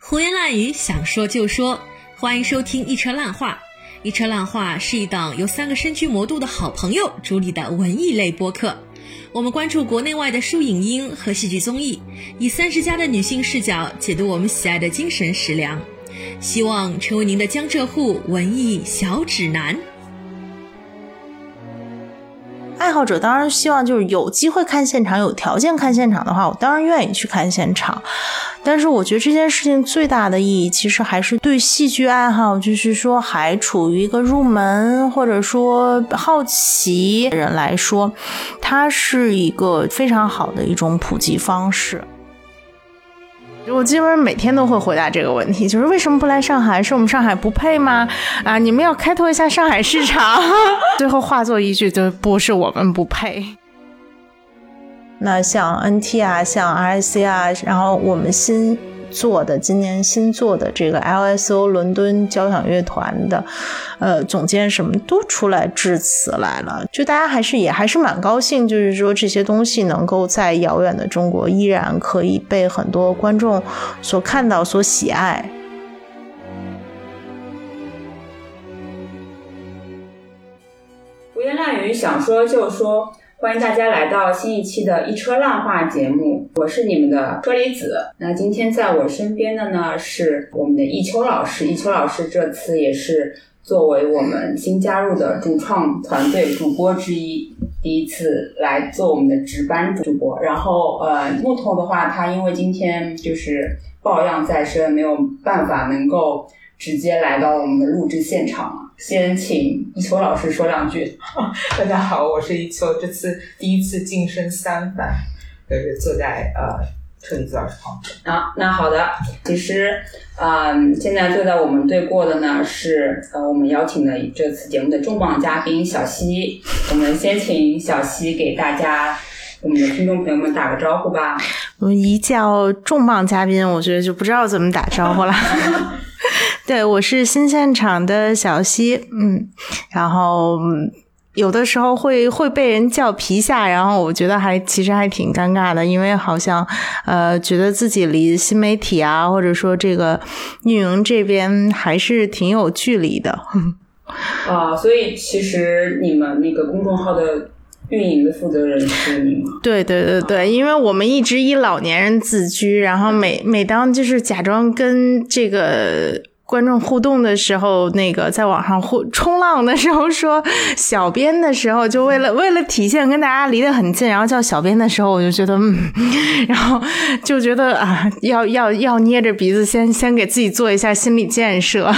胡言乱语，想说就说，欢迎收听一车烂话。一车烂话是一档由三个身居魔都的好朋友主理的文艺类播客。我们关注国内外的书影音和戏剧综艺，以三十加的女性视角解读我们喜爱的精神食粮，希望成为您的江浙沪文艺小指南。爱好者当然希望就是有机会看现场，有条件看现场的话，我当然愿意去看现场。但是我觉得这件事情最大的意义，其实还是对戏剧爱好，就是说还处于一个入门或者说好奇的人来说，它是一个非常好的一种普及方式。我基本上每天都会回答这个问题，就是为什么不来上海？是我们上海不配吗？啊，你们要开拓一下上海市场。最后化作一句，就不是我们不配。那像 NT 啊，像 RIC 啊，然后我们新。做的今年新做的这个 LSO 伦敦交响乐团的，呃，总监什么都出来致辞来了，就大家还是也还是蛮高兴，就是说这些东西能够在遥远的中国依然可以被很多观众所看到、所喜爱。胡言乱语，想说就说。欢迎大家来到新一期的一车烂话节目，我是你们的车厘子。那今天在我身边的呢是我们的一秋老师，一秋老师这次也是作为我们新加入的主创团队主播之一，第一次来做我们的值班主播。然后呃，木头的话，他因为今天就是抱恙在身，没有办法能够直接来到我们的录制现场。先请一秋老师说两句。大家好，我是一秋，这次第一次晋升三班，就是坐在呃车厘子老师旁边。啊，那好的。其实，嗯，现在坐在我们对过的呢是呃我们邀请的这次节目的重磅嘉宾小西。我们先请小西给大家我们的听众朋友们打个招呼吧。我们一叫重磅嘉宾，我觉得就不知道怎么打招呼了。对，我是新现场的小溪，嗯，然后有的时候会会被人叫皮下，然后我觉得还其实还挺尴尬的，因为好像呃觉得自己离新媒体啊，或者说这个运营这边还是挺有距离的。啊，所以其实你们那个公众号的运营的负责人是你吗？对对对对，因为我们一直以老年人自居，然后每每当就是假装跟这个。观众互动的时候，那个在网上互冲浪的时候说小编的时候，就为了为了体现跟大家离得很近，然后叫小编的时候，我就觉得，嗯，然后就觉得啊，要要要捏着鼻子先先给自己做一下心理建设。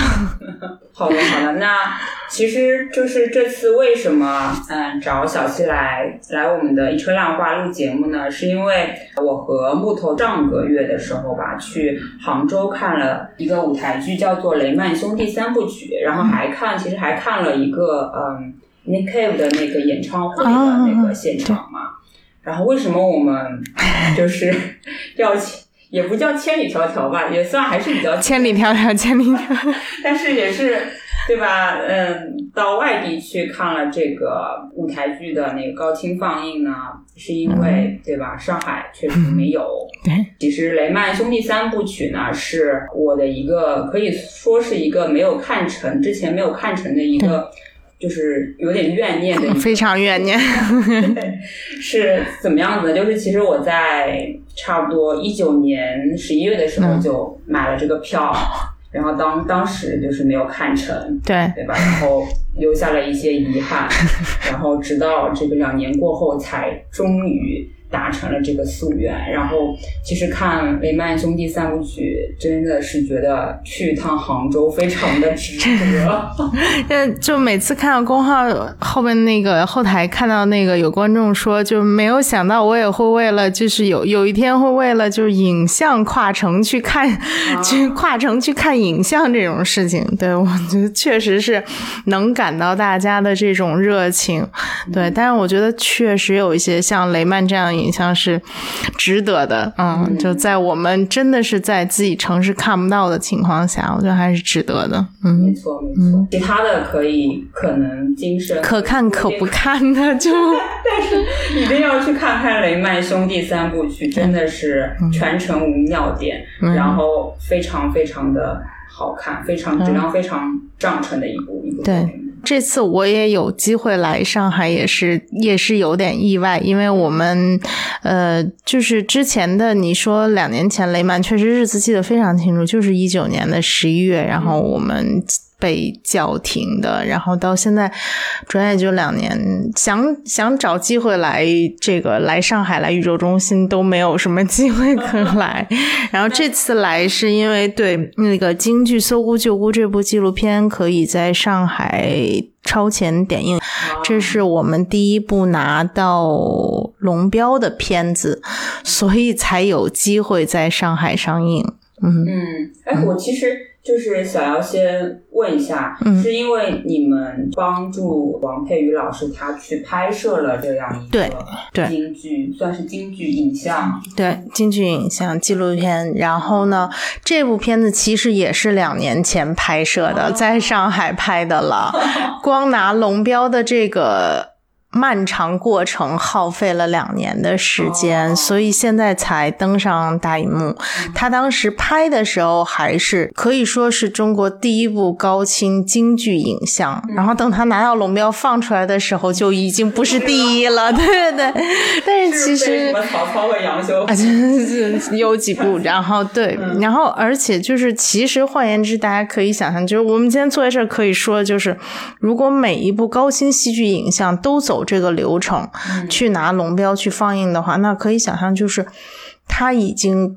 好的，好的，那其实就是这次为什么嗯找小七来来我们的一车烂话录节目呢？是因为我和木头上个月的时候吧，去杭州看了一个舞台剧，叫做《雷曼兄弟三部曲》，然后还看，其实还看了一个嗯 Nick Cave 的那个演唱会的那个现场嘛。然后为什么我们就是 要？也不叫千里迢迢吧，也算还是比较千里迢迢，千里迢，但是也是对吧？嗯，到外地去看了这个舞台剧的那个高清放映呢，是因为对吧？上海确实没有。对，其实雷曼兄弟三部曲呢，是我的一个可以说是一个没有看成，之前没有看成的一个。就是有点怨念的，非常怨念。是怎么样子的？就是其实我在差不多一九年十一月的时候就买了这个票，然后当当时就是没有看成，对对吧？然后留下了一些遗憾，然后直到这个两年过后才终于。达成了这个夙愿，然后其实看雷曼兄弟三部曲，真的是觉得去一趟杭州非常的值得。嗯，就每次看到公号后面那个后台，看到那个有观众说，就没有想到我也会为了，就是有有一天会为了就是影像跨城去看，去跨城去看影像这种事情。对我觉得确实是能感到大家的这种热情。对，但是我觉得确实有一些像雷曼这样。影像是值得的。嗯，就在我们真的是在自己城市看不到的情况下，我觉得还是值得的。嗯没嗯，错没错。其他的可以可能精神可看可不看的 就但是一定要去看看雷曼兄弟三部曲，真的是全程无尿点，嗯然后非常非常的好看，非常质量非常上乘的一部一部作对品。这次我也有机会来上海，也是也是有点意外，因为我们呃，就是之前的你说两年前雷曼确实日子记得非常清楚，就是一九年的十一月，然后我们。被叫停的，然后到现在转眼就两年，想想找机会来这个来上海来宇宙中心都没有什么机会可来，然后这次来是因为对那个京剧《搜孤救姑》这部纪录片可以在上海超前点映，这是我们第一部拿到龙标的片子，所以才有机会在上海上映。嗯，嗯，哎，我其实就是想要先问一下，嗯是因为你们帮助王佩瑜老师他去拍摄了这样一对个对京剧，算是京剧影像，对，京剧影像纪录片。然后呢，这部片子其实也是两年前拍摄的，在上海拍的了。光拿龙标的这个漫长过程耗费了两年的时间，哦。所以现在才登上大荧幕。他当时拍的时候还是可以说是中国第一部高清京剧影像，然后等他拿到龙标放出来的时候，就已经不是第一了。对 对。对，但是其实曹操和杨修。啊，就是有几部，然后对，然后而且就是，其实换言之，大家可以想象，就是我们今天坐在这儿可以说，就是如果每一部高清戏剧影像都走这个流程、去拿龙标去放映的话，那可以想象，就是它已经。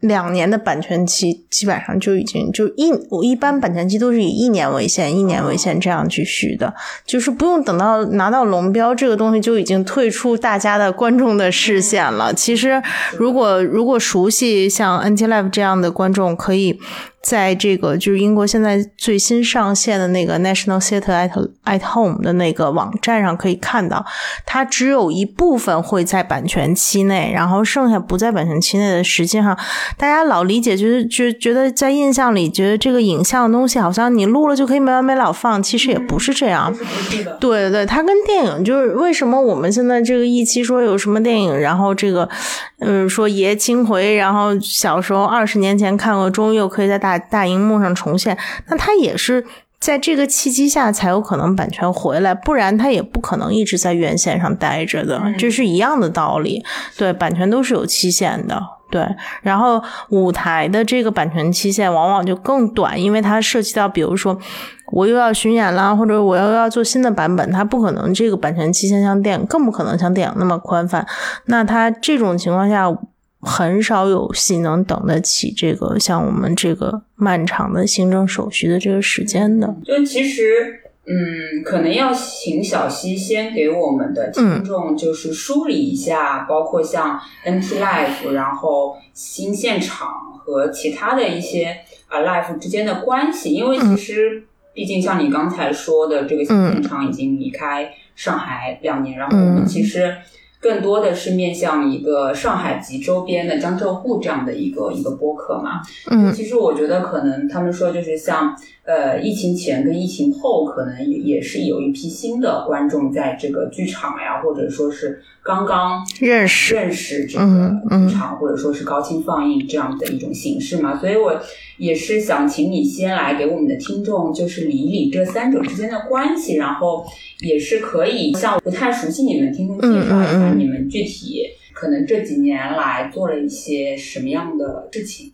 两年的版权期基本上就已经就一，我一般版权期都是以一年为限，一年为限这样去续的，就是不用等到拿到龙标这个东西就已经退出大家的观众的视线了。其实，如果如果熟悉像 NT Live 这样的观众，可以在这个就是英国现在最新上线的那个 National Theatre at at Home 的那个网站上可以看到，它只有一部分会在版权期内，然后剩下不在版权期内的，实际上大家老理解，觉得觉觉得在印象里觉得这个影像的东西好像你录了就可以没完没了放，其实也不是这样。对对对，它跟电影就是为什么我们现在这个一期说有什么电影，然后这个，嗯，说爷青回，然后小时候二十年前看过，终于又可以在大大荧幕上重现，那它也是。在这个契机下才有可能版权回来，不然它也不可能一直在原线上待着的，这是一样的道理。对，版权都是有期限的。对，然后舞台的这个版权期限往往就更短，因为它涉及到，比如说我又要巡演啦，或者我又要做新的版本，它不可能这个版权期限像电影，更不可能像电影那么宽泛。那它这种情况下，很少有戏能等得起这个像我们这个漫长的行政手续的这个时间的。就其实，嗯，可能要请小溪先给我们的听众就是梳理一下，包括像 NT Life，然后新现场和其他的一些啊 Life 之间的关系，因为其实毕竟像你刚才说的，这个新现场已经离开上海两年，然后我们其实。更多的是面向一个上海及周边的江浙沪这样的一个一个播客嘛，嗯。其实我觉得可能他们说就是像呃疫情前跟疫情后，可能也也是有一批新的观众在这个剧场呀，或者说是刚刚认识。认识这个剧场，或者说是高清放映这样的一种形式嘛，所以我也是想请你先来给我们的听众就是理一理这三者之间的关系，然后也是可以向不太熟悉你们听众介绍一下你们具体可能这几年来做了一些什么样的事情。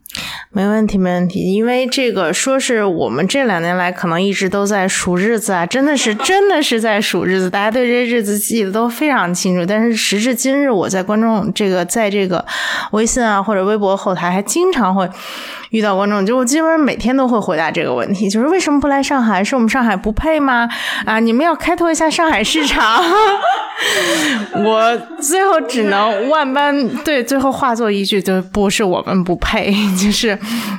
没问题，没问题。因为这个说是我们这两年来可能一直都在数日子啊，真的是 真的是在数日子，大家对这日子记得都非常清楚。但是时至今日，我在观众这个在这个微信啊或者微博后台，还经常会遇到观众，就我基本上每天都会回答这个问题，就是为什么不来上海？是我们上海不配吗？啊，你们要开拓一下上海市场。我最后只能万般对，最后化作一句，就不是我们不配，就是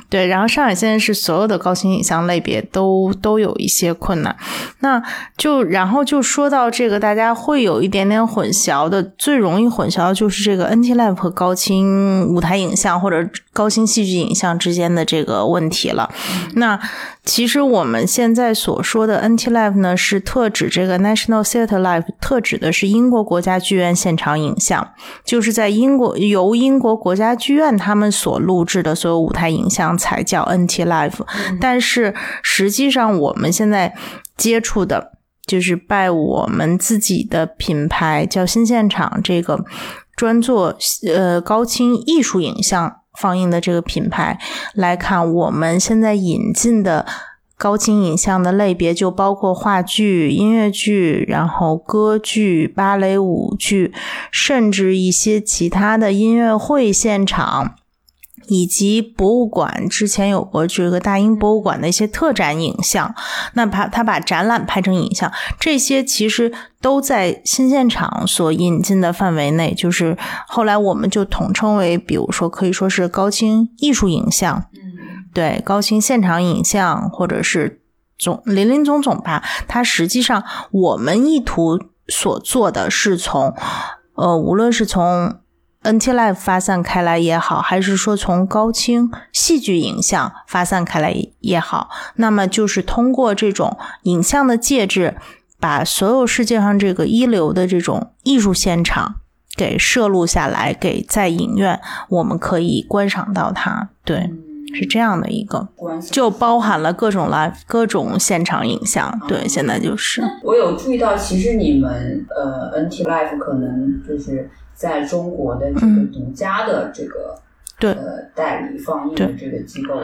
对，然后上海现在是所有的高清影像类别都都有一些困难，那就然后就说到这个，大家会有一点点混淆的，最容易混淆的就是这个 NT Live 和高清舞台影像或者高清戏剧影像之间的这个问题了。那其实我们现在所说的 NT Live 呢，是特指这个 National Theatre Live，特指的是英国国家剧院现场影像，就是在英国由英国国家剧院他们所录制的所有舞台影像才叫 NT Live。但是实际上我们现在接触的，就是拜我们自己的品牌叫新现场这个专做呃高清艺术影像。放映的这个品牌来看，我们现在引进的高清影像的类别就包括话剧、音乐剧，然后歌剧、芭蕾舞剧，甚至一些其他的音乐会现场。以及博物馆之前有过这个大英博物馆的一些特展影像，那把他把展览拍成影像，这些其实都在新现场所引进的范围内。就是后来我们就统称为，比如说可以说是高清艺术影像，嗯，对，高清现场影像，或者是总林林总总吧。它实际上我们意图所做的是从，呃，无论是从。NT Live 发散开来也好，还是说从高清戏剧影像发散开来也好，那么就是通过这种影像的介质，把所有世界上这个一流的这种艺术现场给摄录下来，给在影院我们可以观赏到它。对，是这样的一个，就包含了各种 live 各种现场影像。对，现在就是我有注意到，其实你们呃 NT Live 可能就是。在中国的这个独家的这个对。呃代理放映的这个机构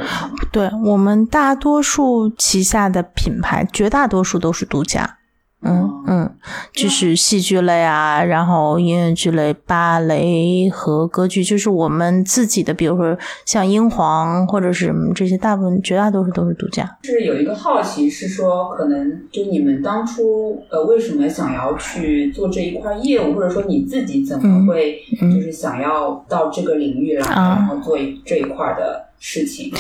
对我们大多数旗下的品牌，绝大多数都是独家。嗯嗯，就是戏剧类啊，然后音乐剧类、芭蕾和歌剧，就是我们自己的，比如说像英皇或者是什么这些，大部分绝大多数都是独家。是有一个好奇，是说可能就你们当初呃为什么想要去做这一块业务，或者说你自己怎么会就是想要到这个领域来，然后做这一块的事情？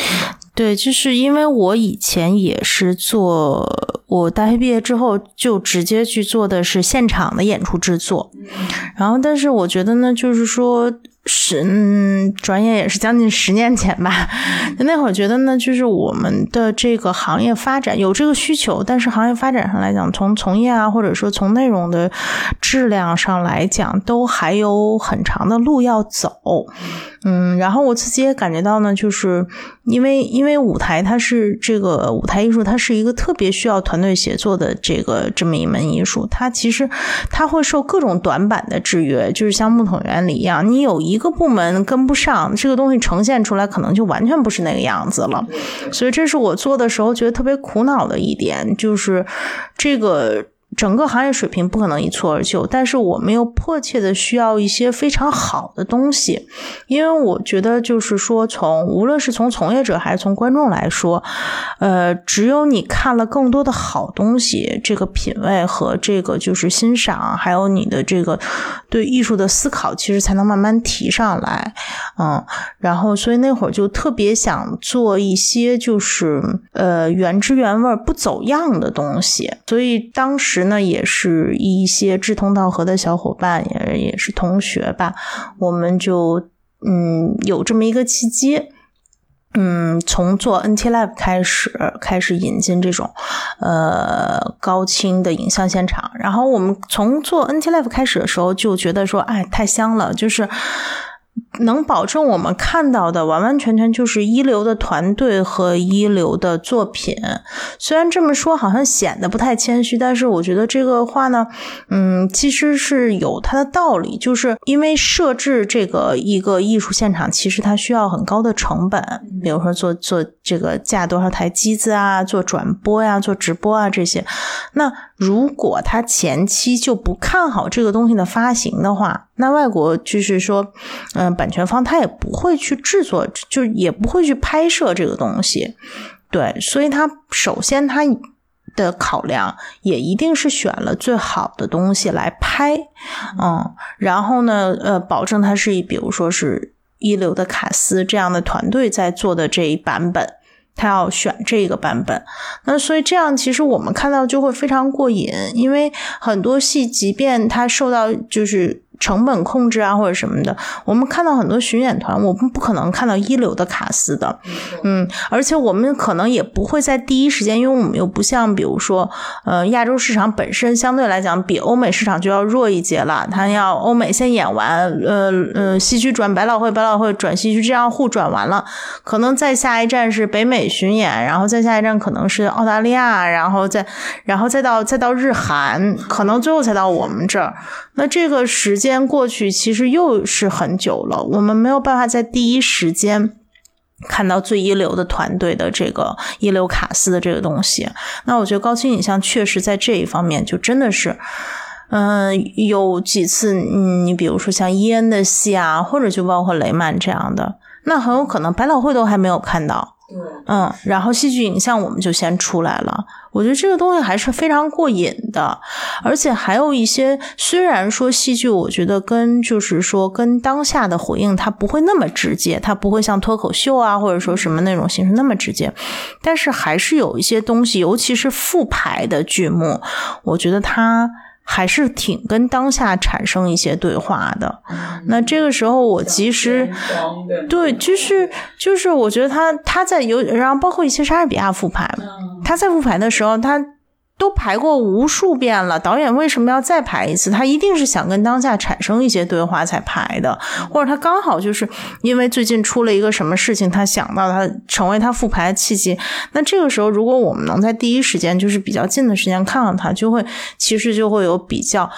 对，就是因为我以前也是做，我大学毕业之后就直接去做的是现场的演出制作，然后但是我觉得呢，就是说。是，嗯，转眼也是将近十年前吧。那会儿觉得呢，就是我们的这个行业发展有这个需求，但是行业发展上来讲，从从业啊，或者说从内容的质量上来讲，都还有很长的路要走。嗯，然后我自己也感觉到呢，就是因为因为舞台它是这个舞台艺术，它是一个特别需要团队协作的这个这么一门艺术。它其实它会受各种短板的制约，就是像木桶原理一样，你有一。一个部门跟不上，这个东西呈现出来可能就完全不是那个样子了。所以这是我做的时候觉得特别苦恼的一点，就是这个。整个行业水平不可能一蹴而就，但是我们又迫切的需要一些非常好的东西，因为我觉得就是说，从无论是从从业者还是从观众来说，呃，只有你看了更多的好东西，这个品味和这个就是欣赏，还有你的这个对艺术的思考，其实才能慢慢提上来，嗯，然后所以那会儿就特别想做一些就是呃原汁原味不走样的东西，所以当时。那也是一些志同道合的小伙伴，也也是同学吧，我们就嗯有这么一个契机，嗯，从做 NT Live 开始，开始引进这种呃高清的影像现场。然后我们从做 NT Live 开始的时候，就觉得说，哎，太香了，就是。能保证我们看到的完完全全就是一流的团队和一流的作品。虽然这么说好像显得不太谦虚，但是我觉得这个话呢，嗯，其实是有它的道理。就是因为设置这个一个艺术现场，其实它需要很高的成本，比如说做做这个架多少台机子啊，做转播呀，做直播啊这些。那如果他前期就不看好这个东西的发行的话，那外国就是说，嗯，版权方他也不会去制作，就也不会去拍摄这个东西，对，所以他首先他的考量也一定是选了最好的东西来拍，嗯，然后呢，呃，保证它是比如说是一流的卡司这样的团队在做的这一版本。他要选这个版本，那所以这样其实我们看到就会非常过瘾，因为很多戏即便它受到就是。成本控制啊，或者什么的，我们看到很多巡演团，我们不可能看到一流的卡司的，嗯，而且我们可能也不会在第一时间，因为我们又不像，比如说，呃，亚洲市场本身相对来讲比欧美市场就要弱一截了，它要欧美先演完，呃呃，西区转百老汇，百老汇转西区，这样互转完了，可能再下一站是北美巡演，然后再下一站可能是澳大利亚，然后再然后再到再到日韩，可能最后才到我们这儿，那这个时间。间过去，其实又是很久了。我们没有办法在第一时间看到最一流的团队的这个一流卡司的这个东西。那我觉得高清影像确实在这一方面就真的是，嗯，有几次，嗯，你比如说像伊恩的戏啊，或者就包括雷曼这样的，那很有可能百老汇都还没有看到。嗯，然后戏剧影像我们就先出来了。我觉得这个东西还是非常过瘾的，而且还有一些，虽然说戏剧，我觉得跟就是说跟当下的回应，它不会那么直接，它不会像脱口秀啊或者说什么那种形式那么直接，但是还是有一些东西，尤其是复排的剧目，我觉得它。还是挺跟当下产生一些对话的。那这个时候，我其实对，就是就是，我觉得他他在有，然后包括一些莎士比亚复排，他在复盘的时候，他。都排过无数遍了，导演为什么要再排一次？他一定是想跟当下产生一些对话才排的，或者他刚好就是因为最近出了一个什么事情，他想到他成为他复排的契机。那这个时候，如果我们能在第一时间，就是比较近的时间看到他，就会其实就会有比较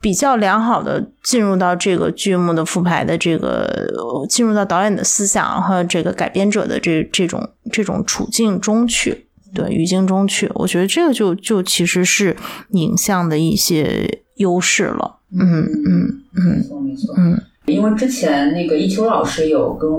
比较良好的进入到这个剧目的复排的这个进入到导演的思想和这个改编者的这这种这种处境中去。对语境中去，我觉得这个就就其实是影像的一些优势了。嗯嗯嗯，没错没错。嗯，因为之前那个一秋老师有跟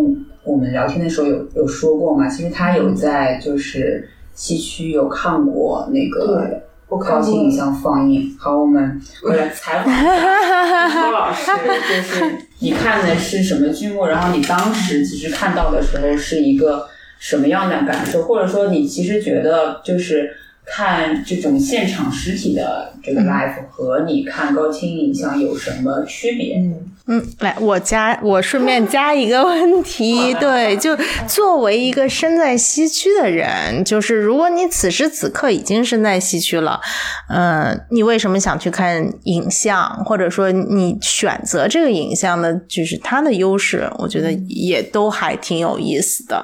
我们聊天的时候有有说过嘛，其实他有在就是西区有看过那个高清影像放映。好，我们 过来采访一秋老师，就是你看的是什么剧目？然后你当时其实看到的时候是一个。什么样的感受，或者说你其实觉得就是看这种现场实体的这个 live 和你看高清影像有什么区别？嗯。嗯，来，我加我顺便加一个问题，对，就作为一个身在西区的人，就是如果你此时此刻已经身在西区了，嗯，你为什么想去看影像，或者说你选择这个影像的，就是它的优势，我觉得也都还挺有意思的。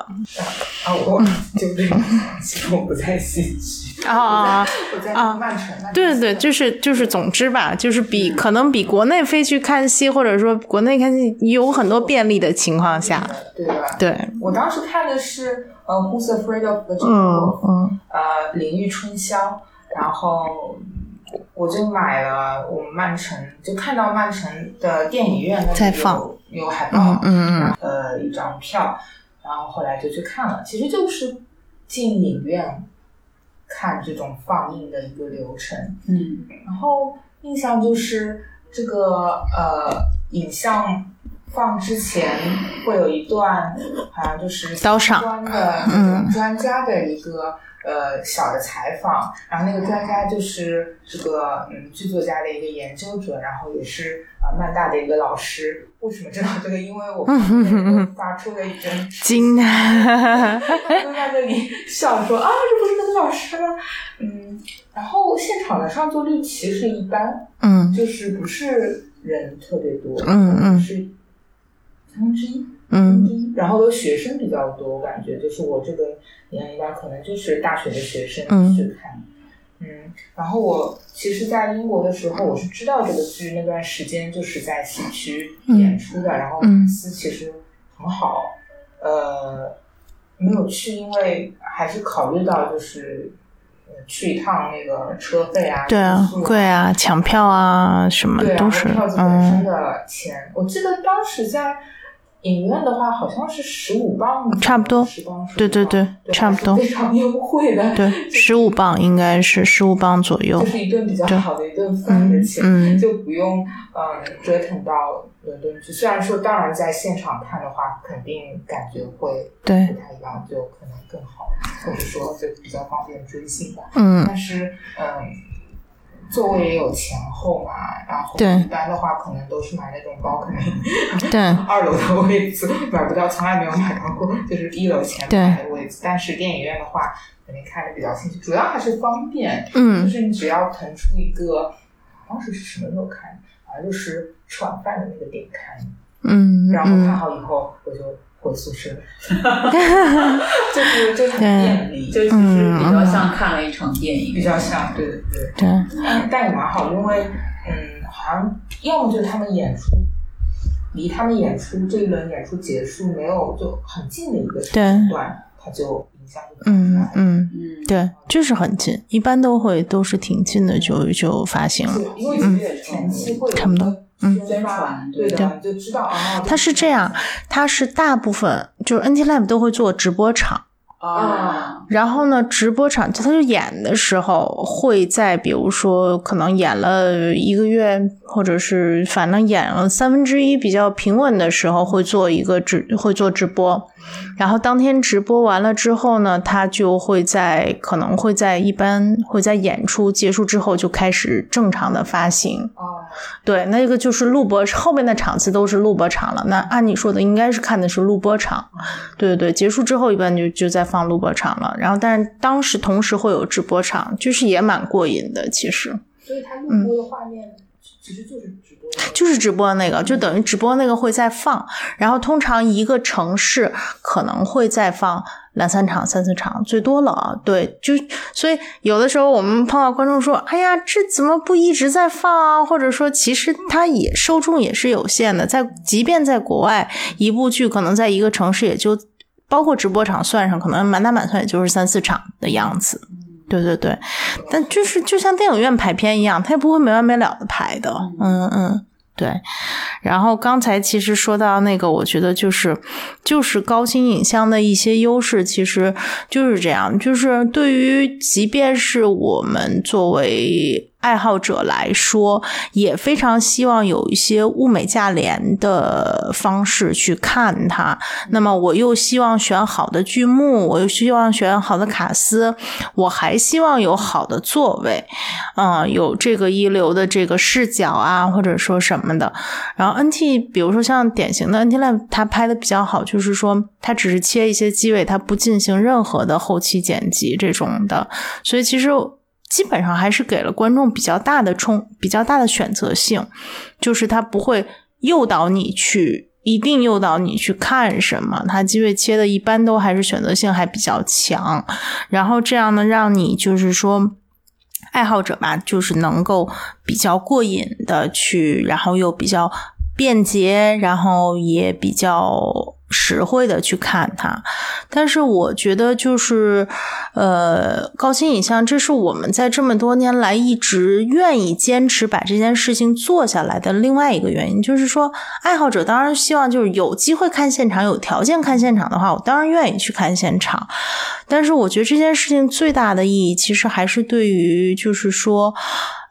啊，我就这个，其实我不在西区啊，我在曼城。对对对，就是就是，总之吧，就是比可能比国内飞去看戏，或者说。国内看戏有很多便利的情况下，对吧？对，我当时看的是呃《Who's Afraid of the Jungle》，呃，《淋浴春宵》，然后我就买了我们曼城，就看到曼城的电影院在放有海报，嗯嗯，呃，一张票，然后后来就去看了，其实就是进影院看这种放映的一个流程，嗯，然后印象就是这个呃。影像放之前会有一段，好像就是相关的专家的一个呃小的采访，然后那个专家就是这个嗯剧作家的一个研究者，然后也是呃曼大的一个老师。为什么知道这个？因为我 发出了一阵 惊叹，都在那里笑说啊，这不是那个老师吗？嗯，然后现场的上座率其实一般，嗯，就是不是。人特别多，嗯嗯，是三分之一，三分之一，然后有学生比较多，我感觉就是我这个年龄段可能就是大学的学生去看，嗯，然后我其实，在英国的时候，我是知道这个剧那段时间就是在西区演出的，然后粉丝其实很好，呃，没有去，因为还是考虑到就是。去一趟那个车费啊，对啊，贵啊，抢票啊，什么都是。票子本身的钱，我记得当时在影院的话，好像是十五磅，差不多，十磅，对对对，差不多，非常优惠的，对，十五磅应该是十五磅左右，就是一顿比较好的一顿饭的钱，就不用嗯折腾到伦敦去。虽然说，当然在现场看的话，肯定感觉会对不太一样，就可能更好，或者说就比较方便追星吧。嗯但是，嗯，座位也有前后嘛，然后对一般的话可能都是买那种包，可能对二楼的位置 买不到，从来没有买到过，就是一楼前排的位置。但是电影院的话，肯定看的比较清楚，主要还是方便。就嗯是你只要腾出一个，当时是什么时候看？好像就是吃晚饭的那个点看，嗯然后看嗯，好以后我就回宿舍，就是就是很便利，就其实比较像看了一场电影，比较像，对对对。对，但但也蛮好，因为嗯，好像要么就是他们演出离他们演出这一轮演出结束没有就很近的一个时间段，他就影响就嗯嗯，嗯，对，就是很近，一般都会都是挺近的就就发行了。是因为前期差不多嗯宣传对的，就知道啊。它是这样，他是大部分就是 NT Lab 都会做直播场，啊，然后呢，直播场就他就演的时候会在，比如说可能演了一个月，或者是反正演了三分之一比较平稳的时候，会做一个直会做直播，然后当天直播完了之后呢，他就会在可能会在一般会在演出结束之后就开始正常的发行。哦，对，那个就是录播，后面的场次都是录播场了。那按你说的，应该是看的是录播场。对对对，结束之后一般就就在放录播场了。然后，但是当时同时会有直播场，就是也蛮过瘾的。其实所以它录播的画面其实就是直播，就是直播那个，就等于直播那个会再放。然后通常一个城市可能会再放两三场、三四场，最多了啊。对，就所以有的时候我们碰到观众说：“哎呀，这怎么不一直在放啊？”或者说，其实它也受众也是有限的，在即便在国外，一部剧可能在一个城市也就包括直播场算上，可能满打满算也就是三四场的样子。对对对，但就是就像电影院排片一样，他也不会没完没了的排的。嗯嗯，对。然后刚才其实说到那个，我觉得就是就是高清影像的一些优势，其实就是这样，就是对于即便是我们作为爱好者来说，也非常希望有一些物美价廉的方式去看它。那么我又希望选好的剧目，我又希望选好的卡司，我还希望有好的座位，嗯、有这个一流的这个视角啊，或者说什么的。然后 NT，比如说像典型的 NT Lab，它拍的比较好，就是说它只是切一些机位，它不进行任何的后期剪辑这种的，所以其实。基本上还是给了观众比较大的冲、比较大的选择性，就是它不会诱导你去，一定诱导你去看什么。它机位切的一般都还是选择性还比较强，然后这样呢，让你就是说。爱好者吧，就是能够比较过瘾的去，然后又比较便捷，然后也比较实惠的去看它。但是我觉得就是，呃，高清影像，这是我们在这么多年来一直愿意坚持把这件事情做下来的另外一个原因，就是说，爱好者当然希望就是有机会看现场，有条件看现场的话，我当然愿意去看现场。但是我觉得这件事情最大的意义，其实还是对于就是说，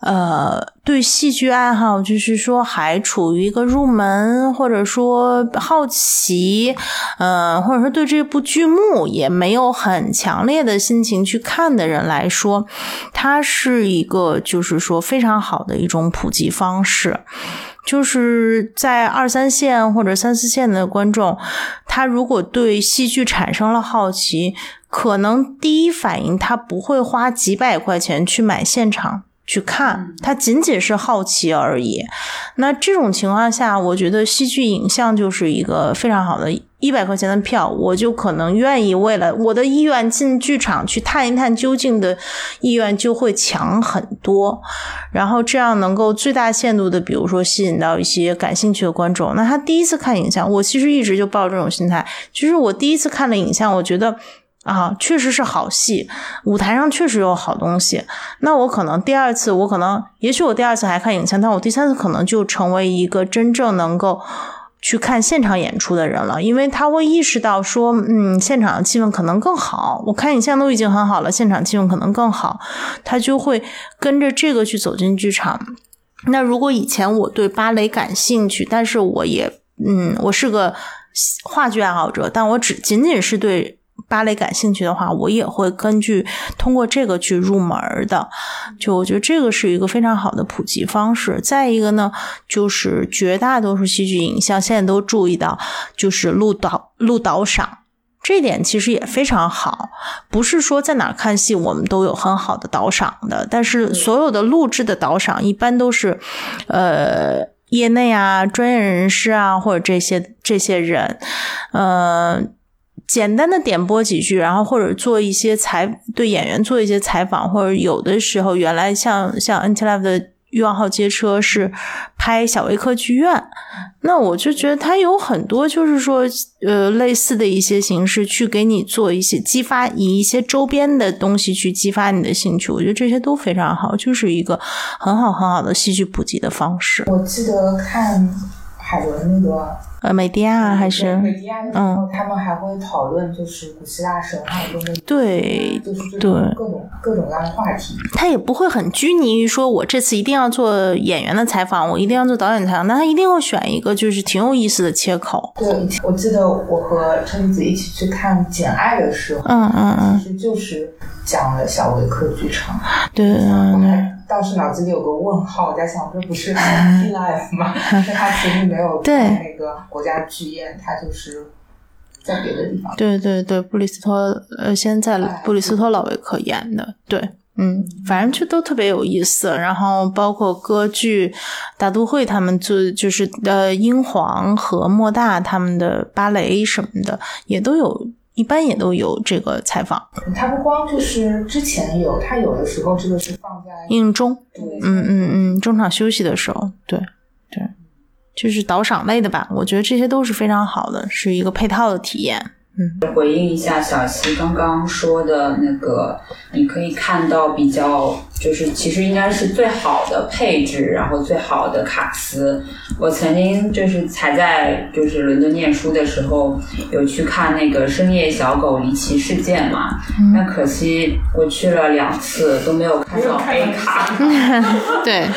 呃，对戏剧爱好，就是说还处于一个入门或者说好奇，呃，或者说对这部剧目也没有很强烈的心情去看的人来说，它是一个就是说非常好的一种普及方式。就是在二三线或者三四线的观众，他如果对戏剧产生了好奇，可能第一反应他不会花几百块钱去买现场去看，他仅仅是好奇而已。那这种情况下，我觉得戏剧影像就是一个非常好的。一百块钱的票，我就可能愿意为了我的意愿进剧场去探一探究竟的意愿就会强很多，然后这样能够最大限度的，比如说吸引到一些感兴趣的观众。那他第一次看影像，我其实一直就抱这种心态，就是我第一次看了影像，我觉得。啊，确实是好戏，舞台上确实有好东西。那我可能第二次，我可能，也许我第二次还看影像，但我第三次可能就成为一个真正能够去看现场演出的人了，因为他会意识到说，嗯，现场的气氛可能更好。我看影像都已经很好了，现场气氛可能更好，他就会跟着这个去走进剧场。那如果以前我对芭蕾感兴趣，但是我也嗯，我是个话剧爱好者，但我只仅仅是对。芭蕾感兴趣的话，我也会根据通过这个去入门的。就我觉得这个是一个非常好的普及方式。再一个呢，就是绝大多数戏剧影像现在都注意到，就是录导录导赏，这点其实也非常好。不是说在哪看戏我们都有很好的导赏的，但是所有的录制的导赏一般都是，呃，业内啊、专业人士啊或者这些这些人，嗯。简单的点播几句，然后或者做一些采对演员做一些采访，或者有的时候原来像像 NT Live 的欲望号街车是拍小维克剧院，那我就觉得它有很多就是说呃类似的一些形式去给你做一些激发，以一些周边的东西去激发你的兴趣，我觉得这些都非常好，就是一个很好很好的戏剧普及的方式。我记得看海伦那个。呃，美迪亚还是美迪亚的时候，他们还会讨论就是古希腊神话中的对，就是对各种各种各样的话题。他也不会很拘泥于说，我这次一定要做演员的采访，我一定要做导演采访，那他一定会选一个就是挺有意思的切口。对，我记得我和车厘子一起去看《简爱》的时候，嗯嗯嗯，其实就是讲了小维克剧场。对对对。倒是脑子里有个问号，我在想，这不是 life 吗？但他其实没有在那个国家剧院，他就是在别的地方。对对对，布里斯托呃，现在布里斯托老维克演的，对，嗯，反正就都特别有意思。然后包括歌剧大都会，他们做就是呃，英皇和莫大他们的芭蕾什么的，也都有。一般也都有这个采访，他不光就是之前有，他有的时候这个是放在应中，嗯嗯嗯，中场休息的时候，对对，就是导赏类的吧，我觉得这些都是非常好的，是一个配套的体验。嗯，回应一下小溪刚刚说的那个，你可以看到比较，就是其实应该是最好的配置，然后最好的卡司。我曾经就是才在就是伦敦念书的时候，有去看那个《深夜小狗离奇事件》嘛，那可惜我去了两次都没有看到 A 卡。对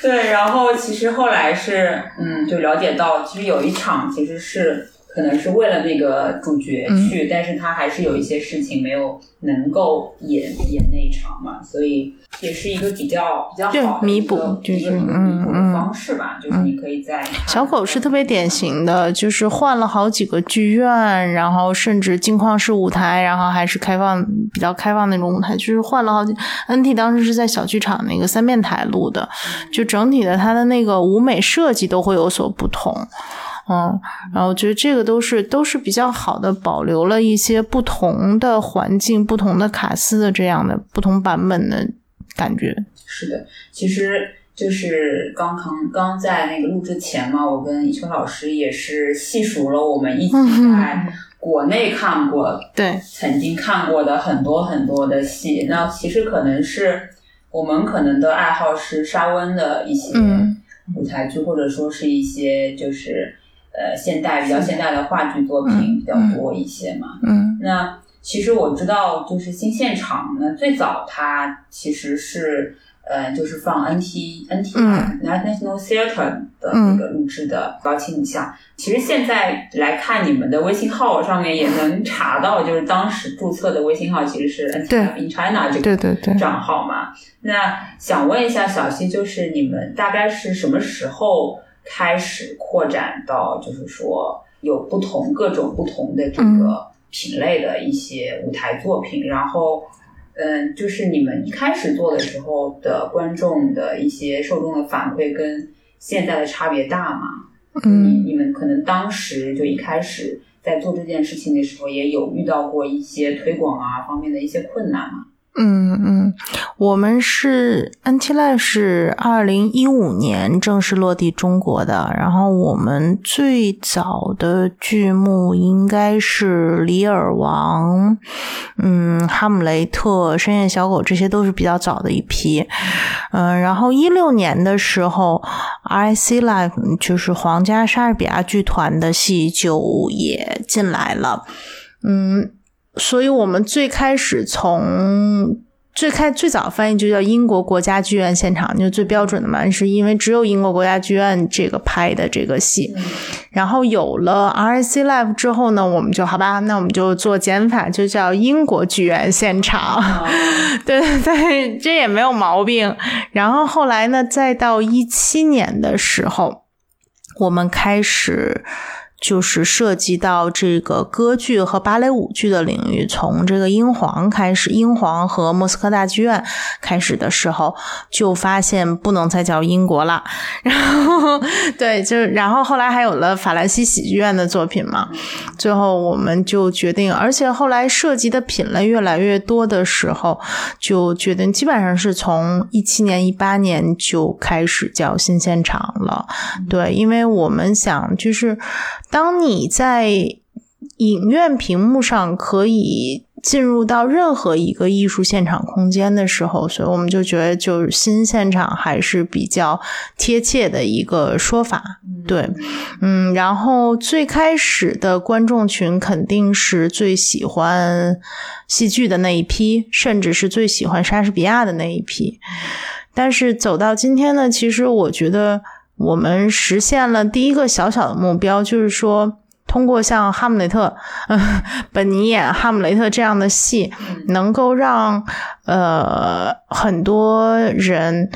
对，然后其实后来是嗯，就了解到，其实有一场其实是。可能是为了那个主角去，但是他还是有一些事情没有能够演演那一场嘛，所以也是一个比较比较好的弥补，就是弥补的方式吧，就是你可以在小狗是特别典型的，就是换了好几个剧院，然后甚至镜框式舞台，然后还是开放比较开放那种舞台，就是换了好几。NT 当时是在小剧场那个三面台录的，就整体的它的那个舞美设计都会有所不同。嗯，然后我觉得这个都是都是比较好的，保留了一些不同的环境、不同的卡斯的这样的不同版本的感觉。是的，其实就是刚刚刚在那个录制前嘛，我跟一秋老师也是细数了我们一起 在国内看过、对曾经看过的很多很多的戏。那其实可能是我们可能的爱好是沙温的一些舞台剧，或者说是一些就是。呃，现代比较现代的话剧作品比较多一些嘛。嗯，那其实我知道，就是新现场呢，最早它其实是呃，就是放 NT NT National Theatre 的那个录制的高清影像。其实现在来看你们的微信号上面也能查到，就是当时注册的微信号其实是 NT in China 这个账号嘛。那想问一下小溪，就是你们大概是什么时候？开始扩展到，就是说有不同各种不同的这个品类的一些舞台作品，然后，嗯，就是你们一开始做的时候的观众的一些受众的反馈跟现在的差别大吗？嗯，你们可能当时就一开始在做这件事情的时候，也有遇到过一些推广啊方面的一些困难吗？嗯嗯，我们是 NT Live 是二零一五年正式落地中国的，然后我们最早的剧目应该是《李尔王》，嗯，《哈姆雷特》《深夜小狗》，这些都是比较早的一批。嗯，然后一六年的时候，RIC Live 就是皇家莎士比亚剧团的戏就也进来了，嗯。所以，我们最开始从最开最早翻译就叫英国国家剧院现场，就最标准的嘛，是因为只有英国国家剧院这个拍的这个戏。然后有了 RIC Live 之后呢，我们就好吧，那我们就做减法，就叫英国剧院现场。对对 对，这也没有毛病。然后后来呢，再到一七年的时候，我们开始。就是涉及到这个歌剧和芭蕾舞剧的领域，从这个英皇开始，英皇和莫斯科大剧院开始的时候，就发现不能再叫英国了。然后，对，就是然后后来还有了法兰西喜剧院的作品嘛。最后我们就决定，而且后来涉及的品类越来越多的时候，就决定基本上是从一七年、一八年就开始叫新现场了。对，因为我们想就是。当你在影院屏幕上可以进入到任何一个艺术现场空间的时候，所以我们就觉得，就是新现场还是比较贴切的一个说法。对，嗯，然后最开始的观众群肯定是最喜欢戏剧的那一批，甚至是最喜欢莎士比亚的那一批。但是走到今天呢，其实我觉得。我们实现了第一个小小的目标，就是说，通过像《哈姆雷特》、本尼演《哈姆雷特》这样的戏，能够让呃很多人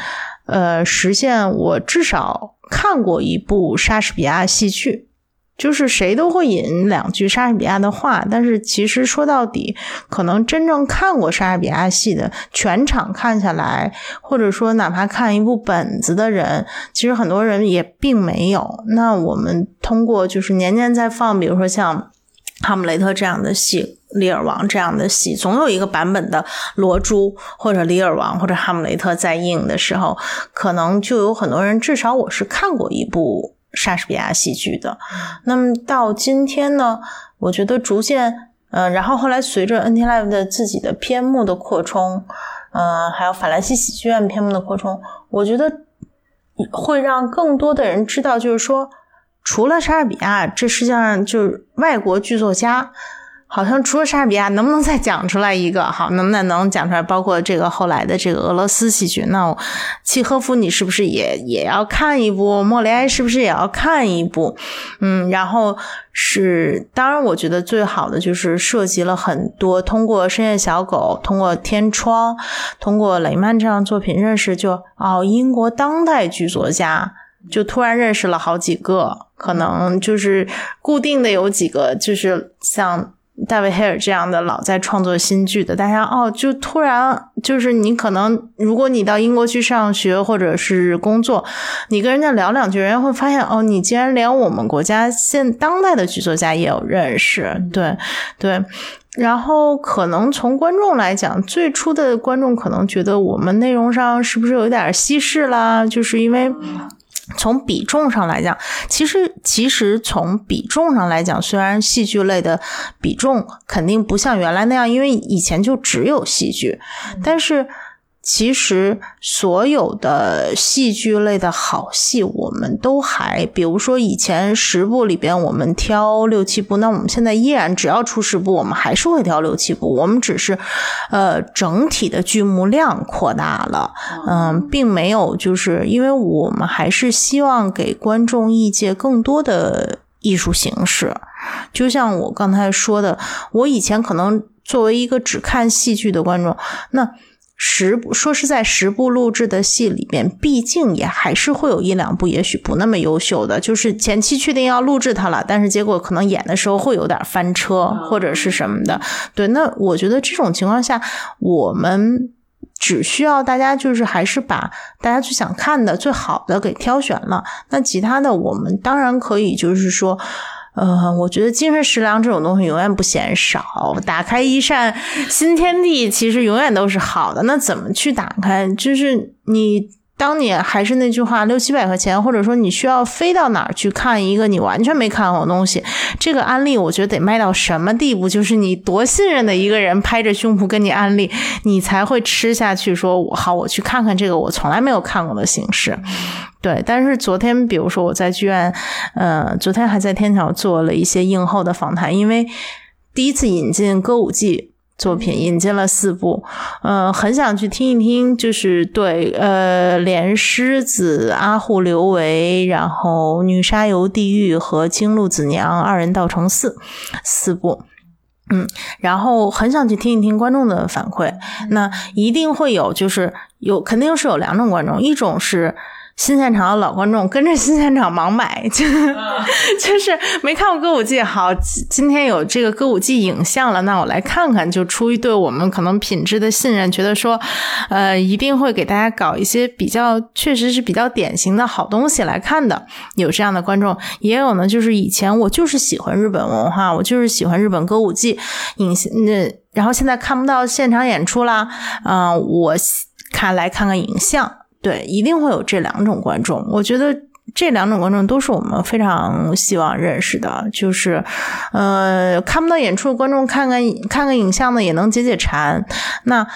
呃实现我至少看过一部莎士比亚戏剧。就是谁都会引两句莎士比亚的话，但是其实说到底，可能真正看过莎士比亚戏的全场看下来，或者说哪怕看一部本子的人，其实很多人也并没有。那我们通过就是年年在放，比如说像《哈姆雷特》这样的戏，《李尔王》这样的戏，总有一个版本的《罗珠》或者《李尔王》或者《哈姆雷特》在映的时候，可能就有很多人，至少我是看过一部。莎士比亚戏剧的，那么到今天呢，我觉得逐渐，嗯，然后后来随着 NT Live 的自己的篇目的扩充，嗯，还有法兰西喜剧院篇目的扩充，我觉得会让更多的人知道，就是说，除了莎士比亚，这世界上就是外国剧作家。好像除了莎士比亚，能不能再讲出来一个？好，能不能能讲出来？包括这个后来的这个俄罗斯戏剧，那契诃夫你是不是也也要看一部？莫雷埃是不是也要看一部？嗯，然后是当然，我觉得最好的就是涉及了很多，通过深夜小狗，通过天窗，通过雷曼这样作品认识，就哦，英国当代剧作家，就突然认识了好几个，可能就是固定的有几个，就是像。大卫·黑尔这样的老在创作新剧的，大家哦，就突然就是你可能，如果你到英国去上学或者是工作，你跟人家聊两句，人家会发现哦，你竟然连我们国家现当代的剧作家也有认识，对对。然后可能从观众来讲，最初的观众可能觉得我们内容上是不是有点稀释啦？就是因为。从比重上来讲，其实其实从比重上来讲，虽然戏剧类的比重肯定不像原来那样，因为以前就只有戏剧，但是。其实所有的戏剧类的好戏，我们都还，比如说以前十部里边我们挑六七部，那我们现在依然只要出十部，我们还是会挑六七部。我们只是，呃，整体的剧目量扩大了，嗯，并没有就是因为我们还是希望给观众意见更多的艺术形式。就像我刚才说的，我以前可能作为一个只看戏剧的观众，那。十部说是在十部录制的戏里面，毕竟也还是会有一两部，也许不那么优秀的，就是前期确定要录制它了，但是结果可能演的时候会有点翻车或者是什么的。对，那我觉得这种情况下，我们只需要大家就是还是把大家最想看的最好的给挑选了，那其他的我们当然可以就是说。呃，我觉得精神食粮这种东西永远不嫌少。打开一扇新天地，其实永远都是好的。那怎么去打开？就是你。当你还是那句话，六七百块钱，或者说你需要飞到哪儿去看一个你完全没看过的东西，这个安利我觉得得卖到什么地步？就是你多信任的一个人拍着胸脯跟你安利，你才会吃下去。说我好，我去看看这个我从来没有看过的形式。对，但是昨天，比如说我在剧院，呃，昨天还在天桥做了一些映后的访谈，因为第一次引进歌舞伎。作品引进了四部，嗯，很想去听一听，就是对，呃，连狮子、阿护刘维，然后女沙游地狱和金鹿子娘二人道成寺四部，嗯，然后很想去听一听观众的反馈，那一定会有，就是有肯定是有两种观众，一种是。新现场的老观众跟着新现场盲买，就 就是没看过歌舞伎。好，今天有这个歌舞伎影像了，那我来看看。就出于对我们可能品质的信任，觉得说，呃，一定会给大家搞一些比较，确实是比较典型的好东西来看的。有这样的观众，也有呢，就是以前我就是喜欢日本文化，我就是喜欢日本歌舞伎影像，那然后现在看不到现场演出啦，嗯，我看来看看影像。对，一定会有这两种观众。我觉得这两种观众都是我们非常希望认识的。就是，呃，看不到演出的观众，看看看看影像呢，也能解解馋。那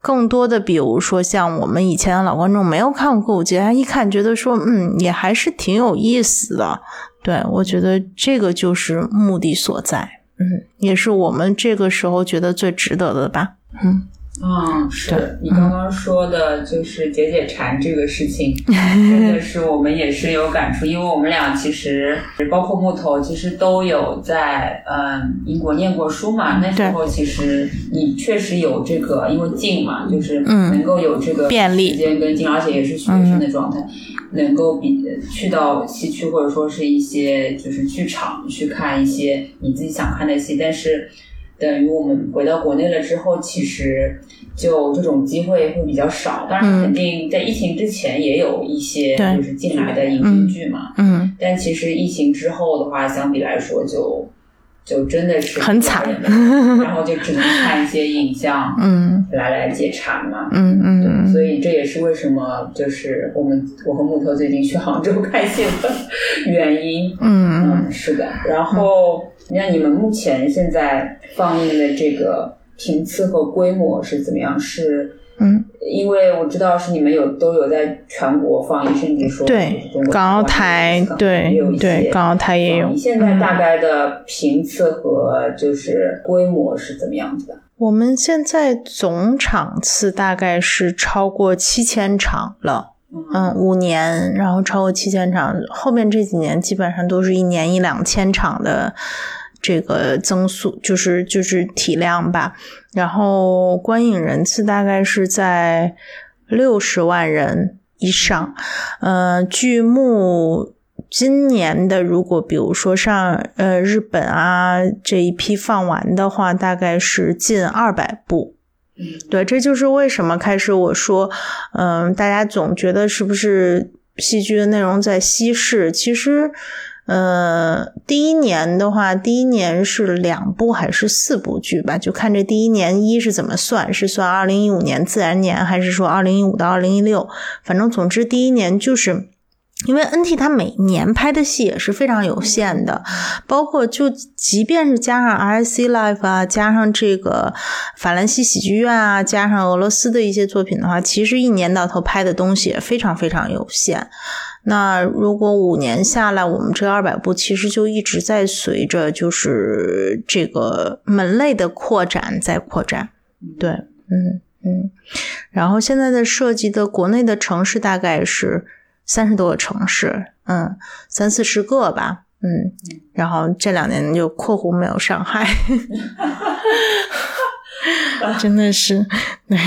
更多的，比如说像我们以前的老观众，没有看过歌舞伎，他一看觉得说，嗯，也还是挺有意思的。对我觉得这个就是目的所在，嗯，也是我们这个时候觉得最值得的吧，嗯。嗯，是你刚刚说的，就是解解馋这个事情，真的是我们也是有感触，因为我们俩其实包括木头，其实都有在嗯英国念过书嘛。那时候其实你确实有这个，因为近嘛，就是能够有这个便利时间跟近，而且也是学生的状态，能够比去到西区或者说是一些就是剧场去看一些你自己想看的戏，但是。等于我们回到国内了之后，其实就这种机会会比较少。当然，肯定在疫情之前也有一些就是进来的影视剧嘛。嗯。但其实疫情之后的话，相比来说就就真的是很惨。然后就只能看一些影像，嗯，来来解馋嘛。嗯嗯。所以这也是为什么就是我们我和木头最近去杭州 看戏的原因。嗯嗯，是的。然后。那你们目前现在放映的这个频次和规模是怎么样？是嗯，因为我知道是你们有都有在全国放映，甚至说对港澳台对对港澳台也有。现在大概的频次和就是规模是怎么样子的？我们现在总场次大概是超过七千场了。嗯，五年，然后超过七千场，后面这几年基本上都是一年一两千场的。这个增速就是就是体量吧，然后观影人次大概是在六十万人以上。呃，剧目今年的如果比如说上呃日本啊这一批放完的话，大概是近二百部。对，这就是为什么开始我说，嗯，大家总觉得是不是戏剧的内容在稀释，其实。呃，第一年的话，第一年是两部还是四部剧吧？就看这第一年一是怎么算，是算二零一五年自然年，还是说二零一五到二零一六？反正总之第一年就是，因为 NT 它每年拍的戏也是非常有限的，包括就即便是加上 RSC Live 啊，加上这个法兰西喜剧院啊，加上俄罗斯的一些作品的话，其实一年到头拍的东西也非常非常有限。那如果五年下来，我们这二百部其实就一直在随着就是这个门类的扩展在扩展，对，嗯嗯。然后现在的设计的国内的城市大概是三十多个城市，嗯，三四十个吧，嗯。然后这两年就括弧没有上海，真的是对。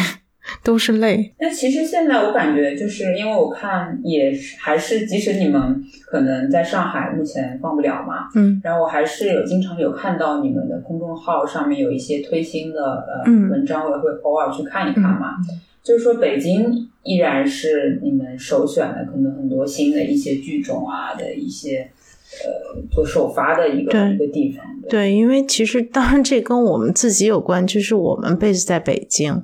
都是泪。那其实现在我感觉，就是因为我看也还是，即使你们可能在上海目前放不了嘛，嗯，然后我还是有经常有看到你们的公众号上面有一些推新的呃文章，我也会偶尔去看一看嘛。就是说北京依然是你们首选的，可能很多新的一些剧种啊的一些。呃，做首发的一个一个地方。对，因为其实当然这跟我们自己有关，就是我们 base 在北京，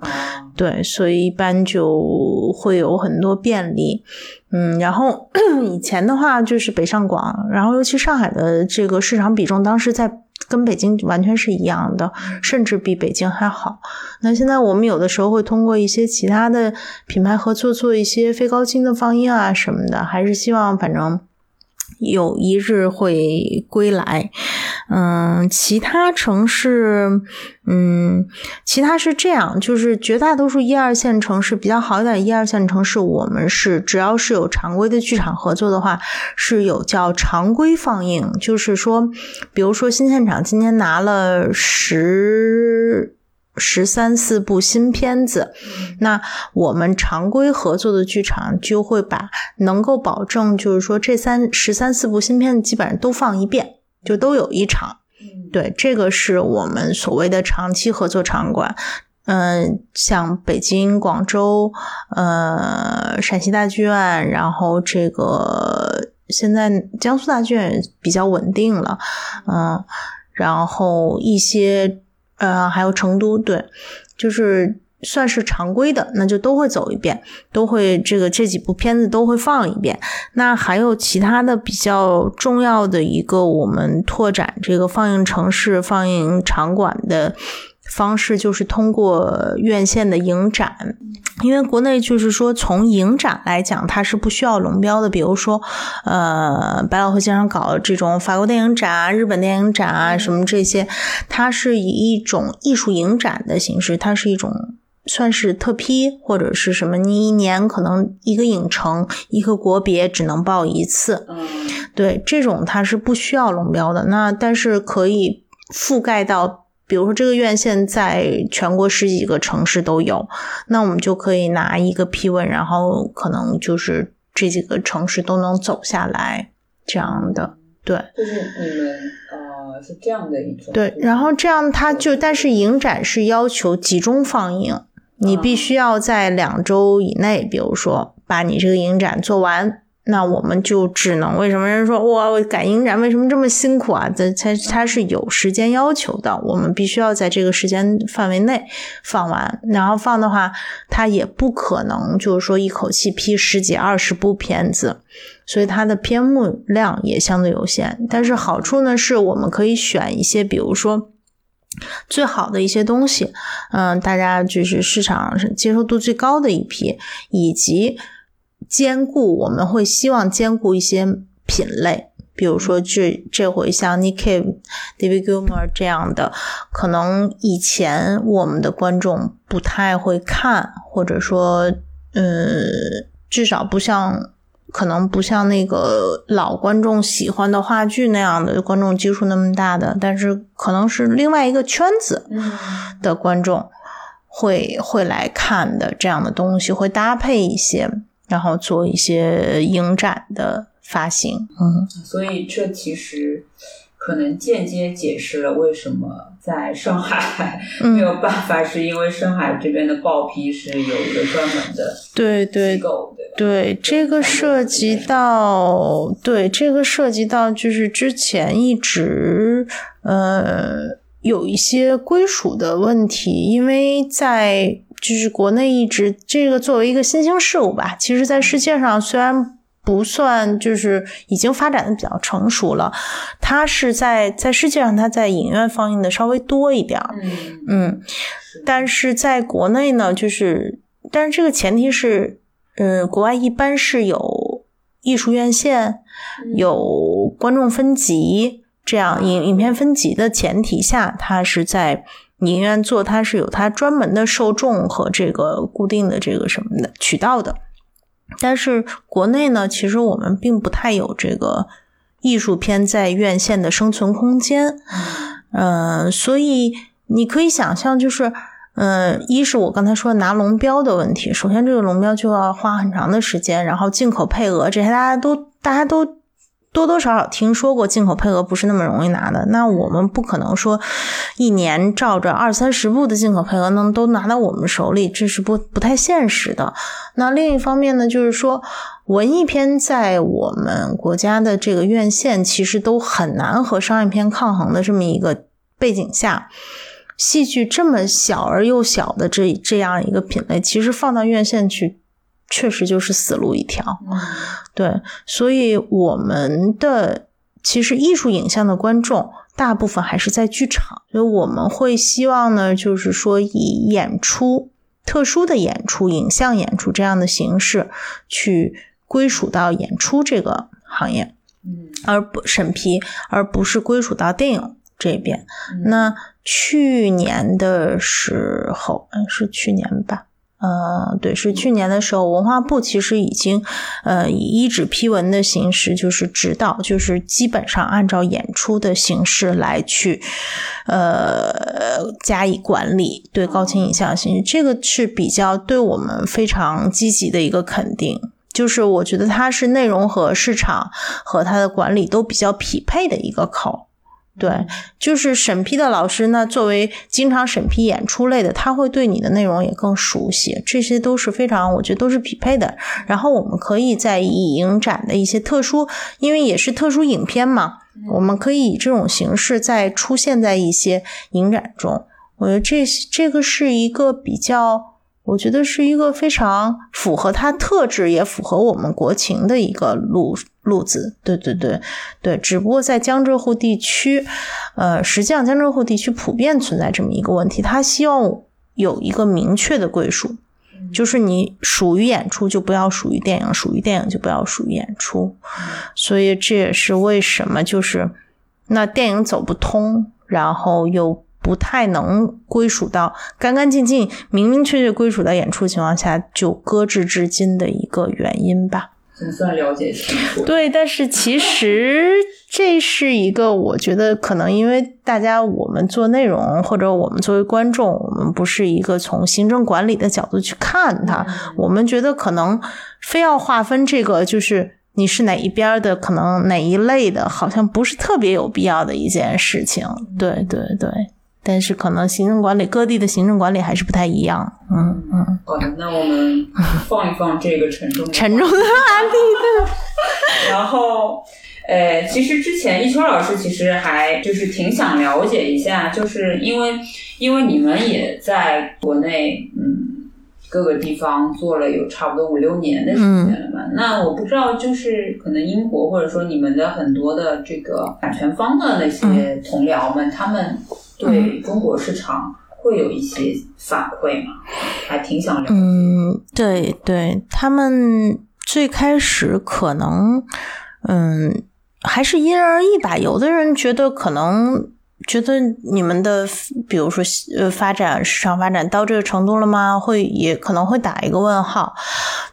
对，所以一般就会有很多便利。嗯，然后 以前的话就是北上广，然后尤其上海的这个市场比重，当时在跟北京完全是一样的，甚至比北京还好。那现在我们有的时候会通过一些其他的品牌合作，做一些非高清的放映啊什么的，还是希望反正。有一日会归来，嗯，其他城市，嗯，其他是这样，就是绝大多数一二线城市比较好一点，一二线城市我们是只要是有常规的剧场合作的话，是有叫常规放映，就是说，比如说新现场今天拿了十。十三四部新片子，那我们常规合作的剧场就会把能够保证，就是说这三十三四部新片子基本上都放一遍，就都有一场。对，这个是我们所谓的长期合作场馆。嗯，像北京、广州、呃陕西大剧院，然后这个现在江苏大剧院比较稳定了，嗯，然后一些。呃，还有成都，对，就是算是常规的，那就都会走一遍，都会这个这几部片子都会放一遍。那还有其他的比较重要的一个，我们拓展这个放映城市、放映场馆的。方式就是通过院线的影展，因为国内就是说从影展来讲，它是不需要龙标的。比如说，呃，百老汇经常搞这种法国电影展啊、日本电影展啊什么这些，它是以一种艺术影展的形式，它是一种算是特批或者是什么，你一年可能一个影城、一个国别只能报一次。对，这种它是不需要龙标的。那但是可以覆盖到。比如说，这个院线在全国十几个城市都有，那我们就可以拿一个批文，然后可能就是这几个城市都能走下来，这样的。对，就是你们呃是这样的一种。对，然后这样他就，但是影展是要求集中放映，你必须要在两周以内，比如说把你这个影展做完。那我们就只能为什么人说哇，我赶影展为什么这么辛苦啊？这它它是有时间要求的，我们必须要在这个时间范围内放完。然后放的话，它也不可能就是说一口气批十几二十部片子，所以它的篇目量也相对有限。但是好处呢，是我们可以选一些，比如说最好的一些东西，嗯，大家就是市场接受度最高的一批，以及。兼顾我们会希望兼顾一些品类，比如说这这回像 Nick Cave、David Gilmour 这样的，可能以前我们的观众不太会看，或者说，嗯，至少不像，可能不像那个老观众喜欢的话剧那样的观众基数那么大的，但是可能是另外一个圈子的观众会会来看的这样的东西，会搭配一些。然后做一些影展的发行，嗯，所以这其实可能间接解释了为什么在上海没有办法，是因为上海这边的报批是有一个专门的对对。机构，对对，这个涉及到对这个涉及到就是之前一直呃有一些归属的问题，因为在。就是国内一直这个作为一个新兴事物吧，其实，在世界上虽然不算，就是已经发展的比较成熟了，它是在在世界上，它在影院放映的稍微多一点嗯嗯，但是在国内呢，就是，但是这个前提是，嗯，国外一般是有艺术院线，有观众分级，这样影影片分级的前提下，它是在。影院做它是有它专门的受众和这个固定的这个什么的渠道的，但是国内呢，其实我们并不太有这个艺术片在院线的生存空间，嗯，所以你可以想象，就是，嗯，一是我刚才说拿龙标的问题，首先这个龙标就要花很长的时间，然后进口配额这些大家都大家都。多多少少听说过进口配额不是那么容易拿的，那我们不可能说一年照着二三十部的进口配额能都拿到我们手里，这是不不太现实的。那另一方面呢，就是说文艺片在我们国家的这个院线其实都很难和商业片抗衡的这么一个背景下，戏剧这么小而又小的这这样一个品类，其实放到院线去。确实就是死路一条，对，所以我们的其实艺术影像的观众大部分还是在剧场，所以我们会希望呢，就是说以演出、特殊的演出、影像演出这样的形式去归属到演出这个行业，嗯，而不审批，而不是归属到电影这边。那去年的时候，嗯，是去年吧。呃，对，是去年的时候，文化部其实已经，呃，以一纸批文的形式，就是指导，就是基本上按照演出的形式来去，呃，加以管理。对高清影像形式，这个是比较对我们非常积极的一个肯定。就是我觉得它是内容和市场和它的管理都比较匹配的一个口。对，就是审批的老师呢，作为经常审批演出类的，他会对你的内容也更熟悉，这些都是非常，我觉得都是匹配的。然后我们可以在以影展的一些特殊，因为也是特殊影片嘛，我们可以以这种形式再出现在一些影展中。我觉得这这个是一个比较。我觉得是一个非常符合它特质，也符合我们国情的一个路路子。对对对对，只不过在江浙沪地区，呃，实际上江浙沪地区普遍存在这么一个问题，他希望有一个明确的归属，就是你属于演出就不要属于电影，属于电影就不要属于演出。所以这也是为什么就是那电影走不通，然后又。不太能归属到干干净净、明明确确归属到演出情况下，就搁置至今的一个原因吧。总算了解清楚。对，但是其实这是一个，我觉得可能因为大家我们做内容，或者我们作为观众，我们不是一个从行政管理的角度去看它，我们觉得可能非要划分这个，就是你是哪一边的，可能哪一类的，好像不是特别有必要的一件事情。对对对。但是可能行政管理各地的行政管理还是不太一样，嗯嗯。好的，那我们放一放这个沉重沉重的案例。然后，呃，其实之前一秋老师其实还就是挺想了解一下，就是因为因为你们也在国内，嗯，各个地方做了有差不多五六年的时间了嘛。那我不知道，就是可能英国或者说你们的很多的这个版权方的那些同僚们，他们。对中国市场会有一些反馈吗？还挺想了解。嗯，对对，他们最开始可能，嗯，还是因人而异吧。有的人觉得可能觉得你们的，比如说呃，发展市场发展到这个程度了吗？会也可能会打一个问号。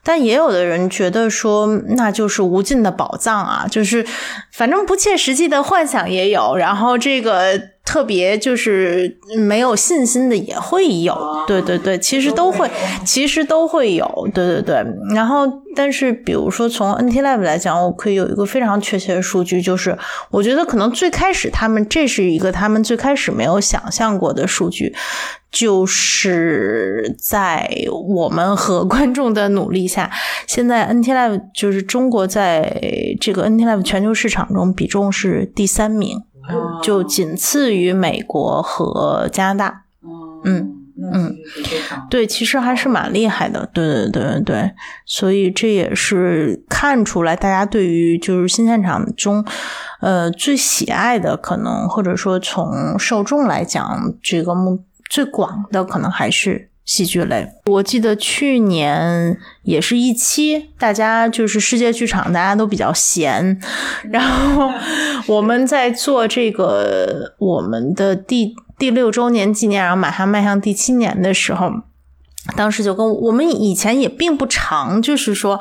但也有的人觉得说，那就是无尽的宝藏啊，就是反正不切实际的幻想也有，然后这个。特别就是没有信心的也会有，对对对，其实都会，其实都会有，对对对。然后，但是比如说从 NT Lab 来讲，我可以有一个非常确切的数据，就是我觉得可能最开始他们这是一个他们最开始没有想象过的数据，就是在我们和观众的努力下，现在 NT Lab 就是中国在这个 NT Lab 全球市场中比重是第三名。就仅次于美国和加拿大。嗯嗯，对，其实还是蛮厉害的。对对对对对，所以这也是看出来大家对于就是新现场中，呃，最喜爱的可能或者说从受众来讲，这个目最广的可能还是。戏剧类，我记得去年也是一期，大家就是世界剧场，大家都比较闲，然后我们在做这个我们的第第六周年纪念，然后马上迈向第七年的时候。当时就跟我们以前也并不常，就是说，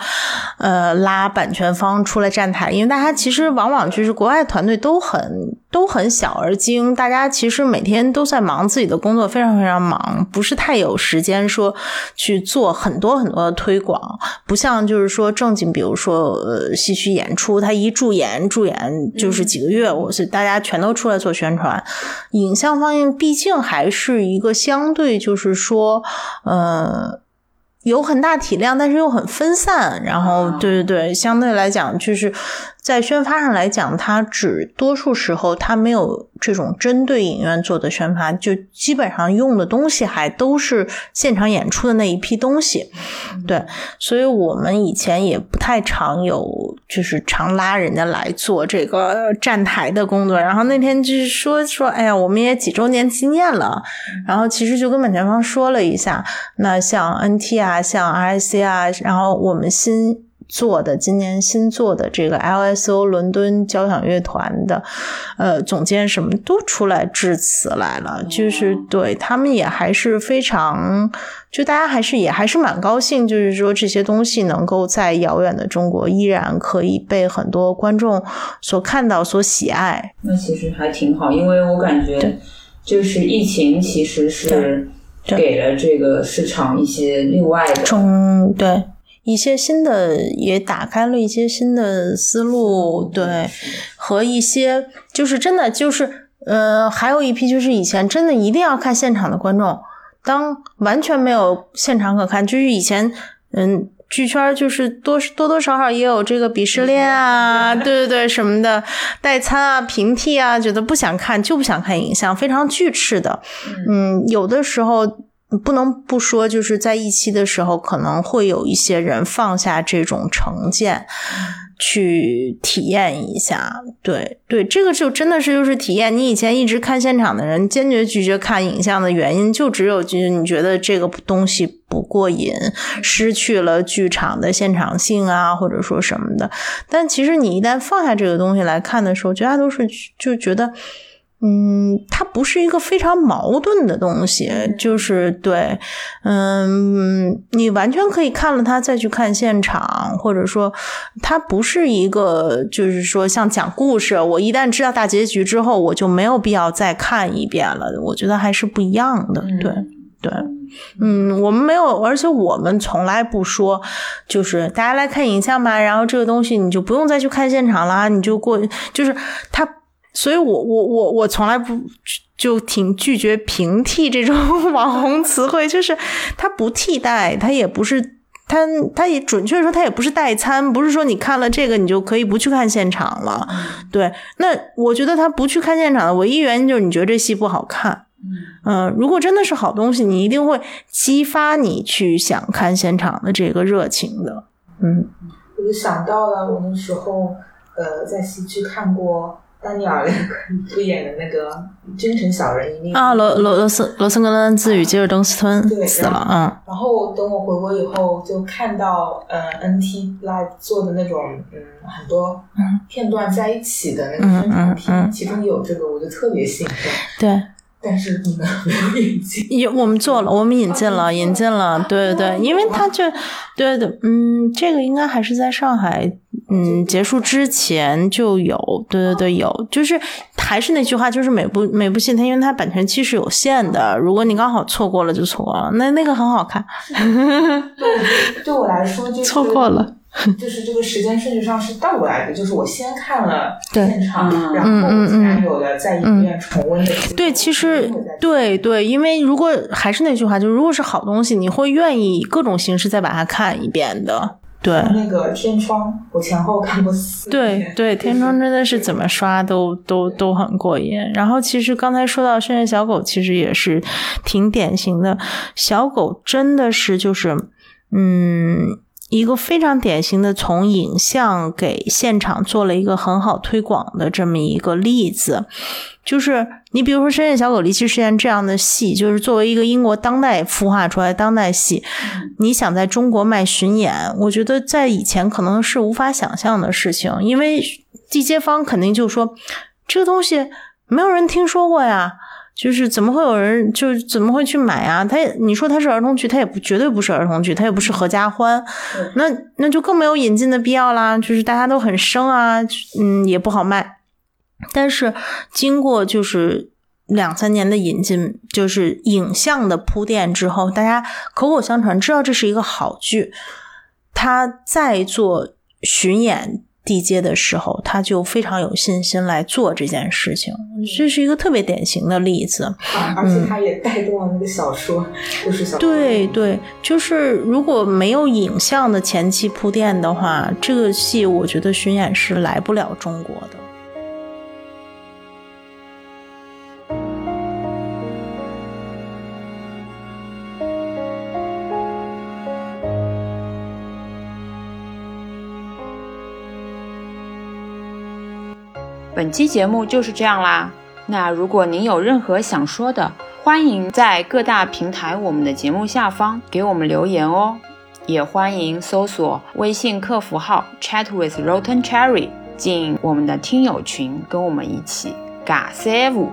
呃，拉版权方出来站台，因为大家其实往往就是国外团队都很都很小而精，大家其实每天都在忙自己的工作，非常非常忙，不是太有时间说去做很多很多的推广，不像就是说正经，比如说呃戏曲演出，他一驻演驻演就是几个月，我是大家全都出来做宣传，影像方面毕竟还是一个相对就是说，呃。呃，有很大体量，但是又很分散。然后，对对对，相对来讲，就是在宣发上来讲，它只多数时候它没有。这种针对影院做的宣发，就基本上用的东西还都是现场演出的那一批东西，对，所以我们以前也不太常有，就是常拉人家来做这个站台的工作。然后那天就是说说，哎呀，我们也几周年纪念了，然后其实就跟版权方说了一下，那像 NT 啊，像 RIC 啊，然后我们新。做的今年新做的这个 LSO 伦敦交响乐团的，呃，总监什么都出来致辞来了，就是对他们也还是非常，就大家还是也还是蛮高兴，就是说这些东西能够在遥远的中国依然可以被很多观众所看到、所喜爱。那其实还挺好，因为我感觉就是疫情其实是给了这个市场一些另外的，冲对。一些新的也打开了一些新的思路，对，和一些就是真的就是呃，还有一批就是以前真的一定要看现场的观众，当完全没有现场可看，就是以前嗯，剧圈就是多多多少少也有这个鄙视链啊，对对对，什么的代餐啊、平替啊，觉得不想看就不想看影像，非常巨斥的，嗯，有的时候。不能不说，就是在一期的时候，可能会有一些人放下这种成见，去体验一下。对对，这个就真的是就是体验。你以前一直看现场的人，坚决拒绝看影像的原因，就只有就你觉得这个东西不过瘾，失去了剧场的现场性啊，或者说什么的。但其实你一旦放下这个东西来看的时候，绝大多数就觉得。嗯，它不是一个非常矛盾的东西，就是对，嗯，你完全可以看了它再去看现场，或者说它不是一个，就是说像讲故事，我一旦知道大结局之后，我就没有必要再看一遍了。我觉得还是不一样的，对对，嗯，我们没有，而且我们从来不说，就是大家来看影像吧，然后这个东西你就不用再去看现场啦，你就过，就是它。所以，我我我我从来不就挺拒绝平替这种 网红词汇，就是它不替代，它也不是它，它也准确说它也不是代餐，不是说你看了这个你就可以不去看现场了。对，那我觉得他不去看现场的唯一原因就是你觉得这戏不好看。嗯，如果真的是好东西，你一定会激发你去想看现场的这个热情的。嗯，我就想到了我那时候呃在西区看过。丹尼尔主演的那个《真诚小人》一命啊，罗罗罗森罗森格伦兹与吉尔登斯吞死了，嗯。然后等我回国以后，就看到呃 NT Live 做的那种嗯很多片段在一起的那个宣传片，其中有这个，我就特别兴奋。对。但是你们没有引进，也我们做了，我们引进了，引进了，对对对，因为他就，对对，嗯，这个应该还是在上海，嗯，结束之前就有，对对对，有，就是还是那句话，就是每部每部戏，它因为它版权期是有限的，如果你刚好错过了就错过了，那那个很好看，对，对我来说就错过了。就是这个时间顺序上是倒过来的，就是我先看了现场，然后才有了在影院重温的。对，其实对对，因为如果还是那句话，就是如果是好东西，你会愿意以各种形式再把它看一遍的。对，那个天窗，我前后看过四对对，天窗真的是怎么刷都都都很过瘾。然后其实刚才说到《深夜小狗》，其实也是挺典型的，小狗真的是就是嗯。一个非常典型的从影像给现场做了一个很好推广的这么一个例子，就是你比如说《深夜小狗离奇事件》这样的戏，就是作为一个英国当代孵化出来当代戏，你想在中国卖巡演，我觉得在以前可能是无法想象的事情，因为地接方肯定就说这个东西没有人听说过呀。就是怎么会有人就怎么会去买啊？他你说他是儿童剧，他也不绝对不是儿童剧，他也不是合家欢，那那就更没有引进的必要啦。就是大家都很生啊，嗯，也不好卖。但是经过就是两三年的引进，就是影像的铺垫之后，大家口口相传知道这是一个好剧，他再做巡演。地接的时候，他就非常有信心来做这件事情，这是一个特别典型的例子。而且他也带动了那个小说，就是小对对，就是如果没有影像的前期铺垫的话，这个戏我觉得巡演是来不了中国的。本期节目就是这样啦。那如果您有任何想说的，欢迎在各大平台我们的节目下方给我们留言哦。也欢迎搜索微信客服号 Chat with Rotten Cherry 进我们的听友群，跟我们一起尬三五。